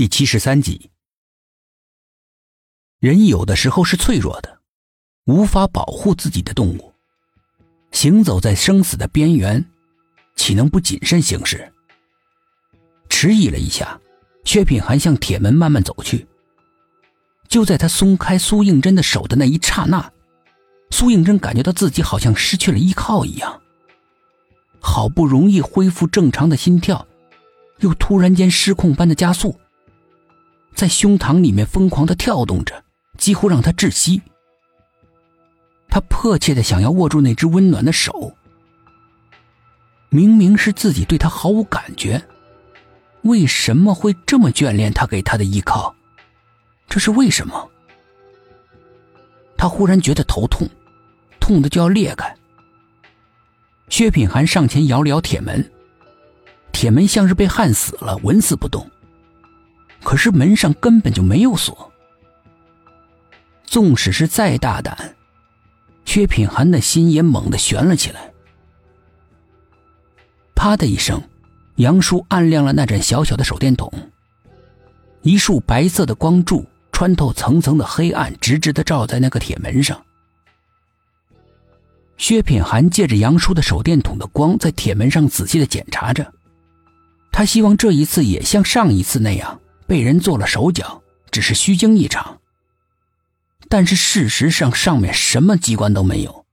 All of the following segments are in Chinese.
第七十三集。人有的时候是脆弱的，无法保护自己的动物，行走在生死的边缘，岂能不谨慎行事？迟疑了一下，薛品涵向铁门慢慢走去。就在他松开苏应真的手的那一刹那，苏应真感觉到自己好像失去了依靠一样，好不容易恢复正常的心跳，又突然间失控般的加速。在胸膛里面疯狂的跳动着，几乎让他窒息。他迫切的想要握住那只温暖的手。明明是自己对他毫无感觉，为什么会这么眷恋他给他的依靠？这是为什么？他忽然觉得头痛，痛的就要裂开。薛品涵上前摇了摇铁门，铁门像是被焊死了，纹丝不动。可是门上根本就没有锁。纵使是再大胆，薛品涵的心也猛地悬了起来。啪的一声，杨叔按亮了那盏小小的手电筒。一束白色的光柱穿透层层的黑暗，直直的照在那个铁门上。薛品涵借着杨叔的手电筒的光，在铁门上仔细的检查着。他希望这一次也像上一次那样。被人做了手脚，只是虚惊一场。但是事实上，上面什么机关都没有，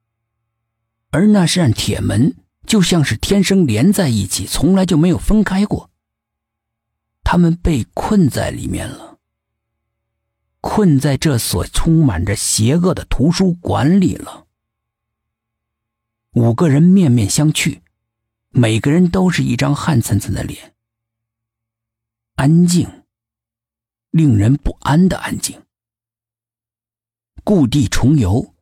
而那扇铁门就像是天生连在一起，从来就没有分开过。他们被困在里面了，困在这所充满着邪恶的图书馆里了。五个人面面相觑，每个人都是一张汗涔涔的脸，安静。令人不安的安静。故地重游，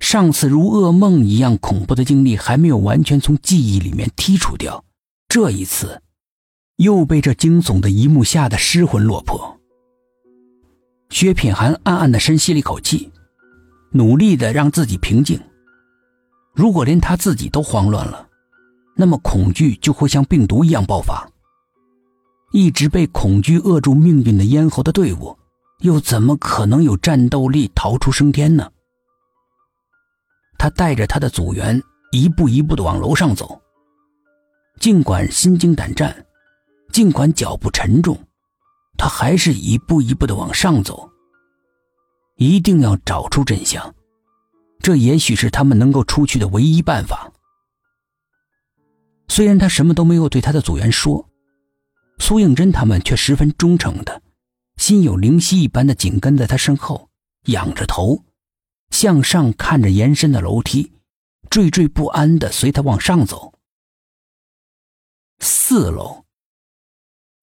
上次如噩梦一样恐怖的经历还没有完全从记忆里面剔除掉，这一次又被这惊悚的一幕吓得失魂落魄。薛品涵暗暗的深吸了一口气，努力的让自己平静。如果连他自己都慌乱了，那么恐惧就会像病毒一样爆发。一直被恐惧扼住命运的咽喉的队伍，又怎么可能有战斗力逃出升天呢？他带着他的组员一步一步的往楼上走。尽管心惊胆战，尽管脚步沉重，他还是一步一步的往上走。一定要找出真相，这也许是他们能够出去的唯一办法。虽然他什么都没有对他的组员说。苏应真他们却十分忠诚的，心有灵犀一般的紧跟在他身后，仰着头，向上看着延伸的楼梯，惴惴不安的随他往上走。四楼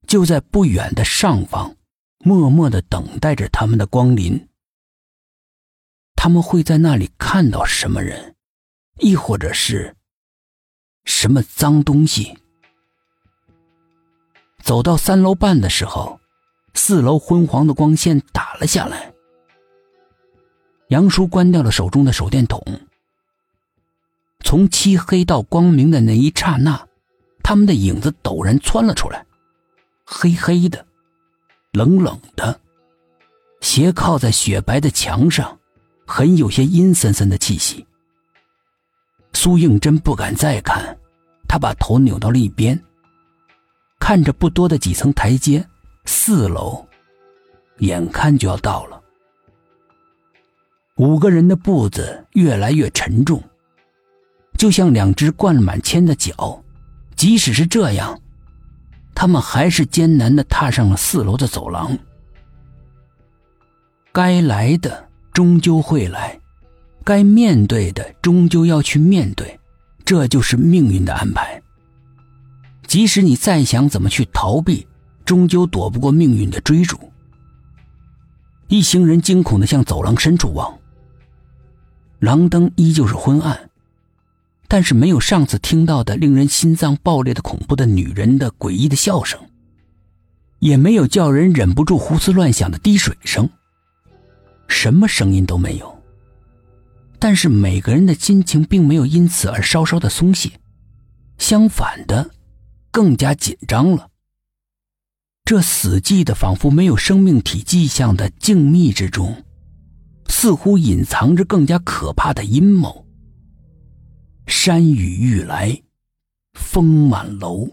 就在不远的上方，默默的等待着他们的光临。他们会在那里看到什么人，亦或者是什么脏东西？走到三楼半的时候，四楼昏黄的光线打了下来。杨叔关掉了手中的手电筒。从漆黑到光明的那一刹那，他们的影子陡然窜了出来，黑黑的，冷冷的，斜靠在雪白的墙上，很有些阴森森的气息。苏应真不敢再看，他把头扭到了一边。看着不多的几层台阶，四楼，眼看就要到了。五个人的步子越来越沉重，就像两只灌满铅的脚。即使是这样，他们还是艰难的踏上了四楼的走廊。该来的终究会来，该面对的终究要去面对，这就是命运的安排。即使你再想怎么去逃避，终究躲不过命运的追逐。一行人惊恐的向走廊深处望。廊灯依旧是昏暗，但是没有上次听到的令人心脏爆裂的恐怖的女人的诡异的笑声，也没有叫人忍不住胡思乱想的滴水声，什么声音都没有。但是每个人的心情并没有因此而稍稍的松懈，相反的。更加紧张了。这死寂的、仿佛没有生命体迹象的静谧之中，似乎隐藏着更加可怕的阴谋。山雨欲来，风满楼。